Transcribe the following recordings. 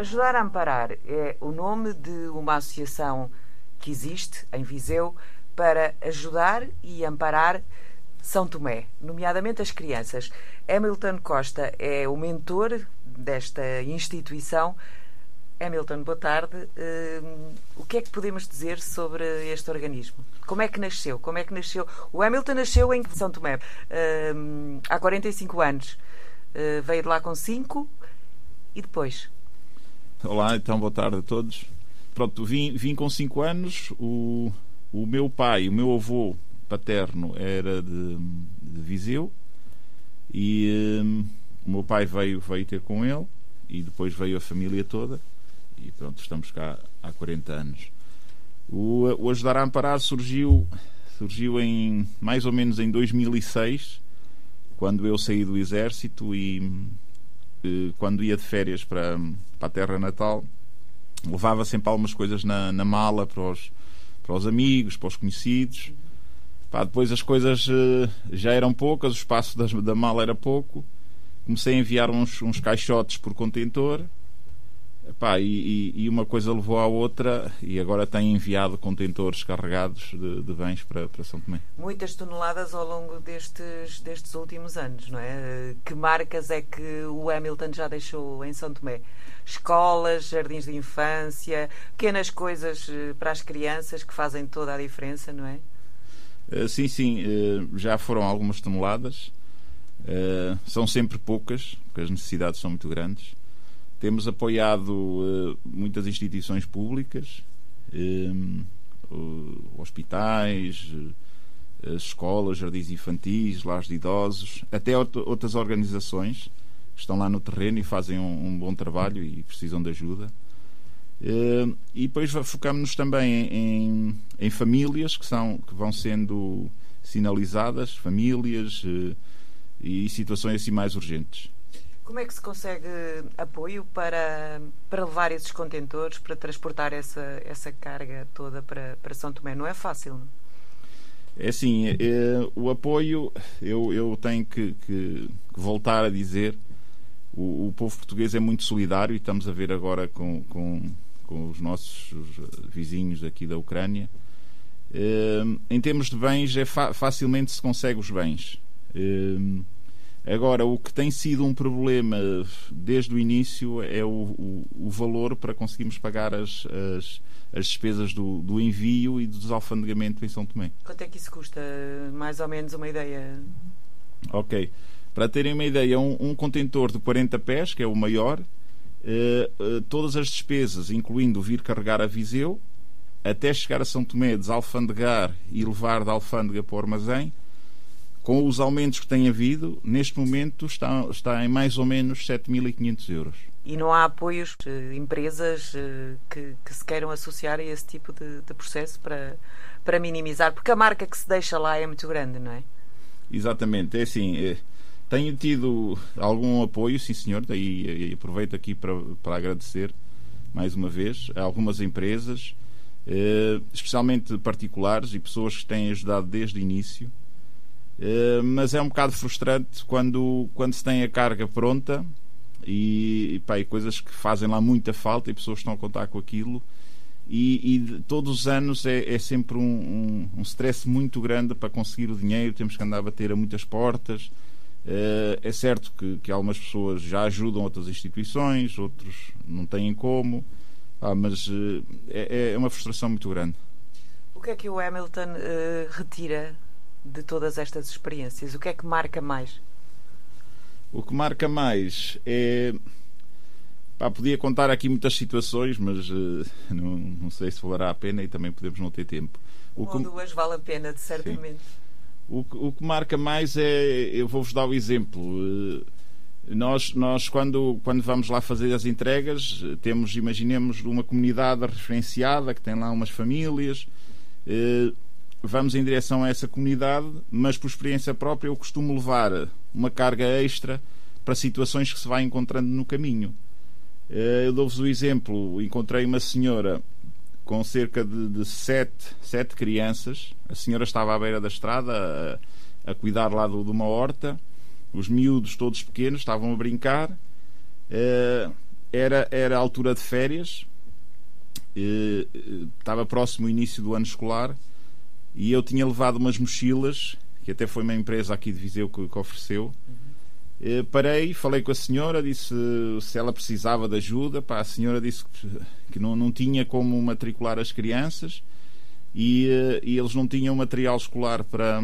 Ajudar a Amparar é o nome de uma associação que existe em Viseu para ajudar e amparar São Tomé, nomeadamente as crianças. Hamilton Costa é o mentor desta instituição. Hamilton, boa tarde. Uh, o que é que podemos dizer sobre este organismo? Como é que nasceu? Como é que nasceu? O Hamilton nasceu em São Tomé uh, há 45 anos. Uh, veio de lá com 5 e depois? Olá, então boa tarde a todos. Pronto, vim, vim com 5 anos. O, o meu pai, o meu avô paterno era de, de Viseu e um, o meu pai veio, veio ter com ele e depois veio a família toda e pronto, estamos cá há 40 anos. O, o Ajudar a Amparar surgiu, surgiu em mais ou menos em 2006, quando eu saí do exército e quando ia de férias para, para a terra natal, levava sempre algumas coisas na, na mala para os, para os amigos, para os conhecidos. Pá, depois as coisas uh, já eram poucas, o espaço das, da mala era pouco. Comecei a enviar uns, uns caixotes por contentor. Pá, e, e, uma coisa levou à outra e agora tem enviado contentores carregados de, de, bens para, para São Tomé. Muitas toneladas ao longo destes, destes últimos anos, não é? Que marcas é que o Hamilton já deixou em São Tomé? escolas, jardins de infância, pequenas coisas eh, para as crianças que fazem toda a diferença, não é? Uh, sim, sim, uh, já foram algumas toneladas. Uh, são sempre poucas, porque as necessidades são muito grandes. Temos apoiado muitas instituições públicas, hospitais, escolas, jardins infantis, lares de idosos, até outras organizações estão lá no terreno e fazem um, um bom trabalho e precisam de ajuda. Uh, e depois focamos-nos também em, em, famílias que, são, que vão sendo sinalizadas, famílias uh, e situações assim mais urgentes. Como é que se consegue apoio para, para levar esses contentores, para transportar essa, essa carga toda para, para São Tomé? Não é fácil, não? É assim, é, o apoio, eu, eu tenho que, que, voltar a dizer o, o, povo português é muito solidário e estamos a ver agora com, com, com os nossos vizinhos aqui da Ucrânia. Uh, em termos de bens, é fa facilmente se consegue os bens. Uh, agora, o que tem sido um problema desde o início é o, o, o valor para conseguirmos pagar as, as, as despesas do, do, envio e do desalfandegamento em São Tomé. Quanto é que isso custa? Mais ou menos uma ideia? Ok. Para terem uma ideia, um, um contentor de 40 pés, que é o maior, eh, eh, todas as despesas, incluindo vir carregar a Viseu, até chegar a São Tomé, desalfandegar e levar da alfândega para o armazém, com os aumentos que tem havido, neste momento está, está em mais ou menos 7.500 euros. E não há apoios, eh, empresas que, que, se queiram associar a esse tipo de, de, processo para, para minimizar? Porque a marca que se deixa lá é muito grande, não é? Exatamente. É assim, tenho tido algum apoio, sim senhor, daí aproveito aqui para, para agradecer mais uma vez a algumas empresas, eh, especialmente particulares e pessoas que têm ajudado desde o início. Eh, mas é um bocado frustrante quando, quando se tem a carga pronta e, pá, e coisas que fazem lá muita falta e pessoas estão a contar com aquilo. E, e todos os anos é, é sempre um, um, um stress muito grande para conseguir o dinheiro. Temos que andar a bater a muitas portas eh, é certo que, que algumas pessoas já ajudam outras instituições, outros não têm como, ah, mas eh, é, é, uma frustração muito grande. O que é que o Hamilton uh, retira de todas estas experiências? O que é que marca mais? O que marca mais é. Pá, podia contar aqui muitas situações, mas uh, não, não, sei se valerá a pena e também podemos não ter tempo. O Uma ou duas vale a pena, certamente. Sim. O, o que marca mais é, eu vou-vos dar o exemplo. Eh, nós, nós quando, quando vamos lá fazer as entregas, temos, imaginemos, uma comunidade referenciada que tem lá umas famílias. Eh, vamos em direção a essa comunidade, mas por experiência própria eu costumo levar uma carga extra para situações que se vai encontrando no caminho. Eh, eu dou-vos o exemplo: encontrei uma senhora com cerca de, de sete, sete crianças. A senhora estava à beira da estrada a, a cuidar lá do, de uma horta. Os miúdos, todos pequenos, estavam a brincar. Uh, era, era altura de férias, eh, estava próximo o início do ano escolar e eu tinha levado umas mochilas, que até foi uma empresa aqui de Viseu que, que ofereceu. Uhum. Parei, falei com a senhora, disse se ela precisava de ajuda. Pá, a senhora disse que, que não, não tinha como matricular as crianças e, e eles não tinham material escolar para,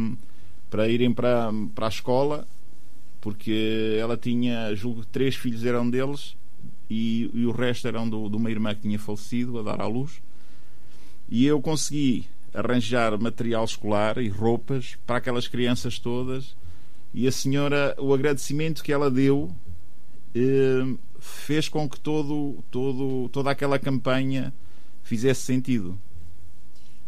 para irem para, para a escola, porque ela tinha, julgo que três filhos eram deles e, e o resto eram do, de uma irmã que tinha falecido a dar à luz. E eu consegui arranjar material escolar e roupas para aquelas crianças todas. E a senhora, o agradecimento que ela deu, eh, fez com que todo, todo, toda aquela campanha fizesse sentido.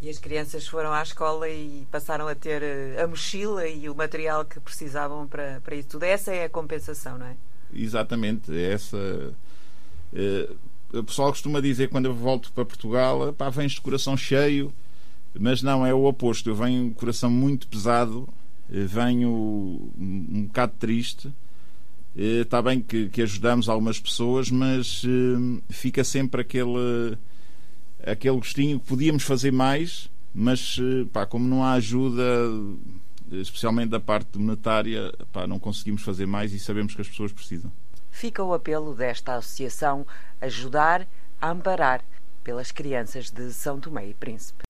E as crianças foram à escola e passaram a ter eh, a mochila e o material que precisavam para, para isso tudo. Essa é a compensação, não é? Exatamente. Essa. Eh, o pessoal costuma dizer quando eu volto para Portugal, pá, vens de coração cheio, mas não, é o oposto. Eu venho de coração muito pesado, eh, venho um bocado triste. Está bem que, que ajudamos algumas pessoas, mas fica sempre aquele aquele gostinho que podíamos fazer mais, mas pá, como não há ajuda, especialmente da parte monetária, pá, não conseguimos fazer mais e sabemos que as pessoas precisam. Fica o apelo desta associação ajudar a amparar pelas crianças de São Tomé e Príncipe.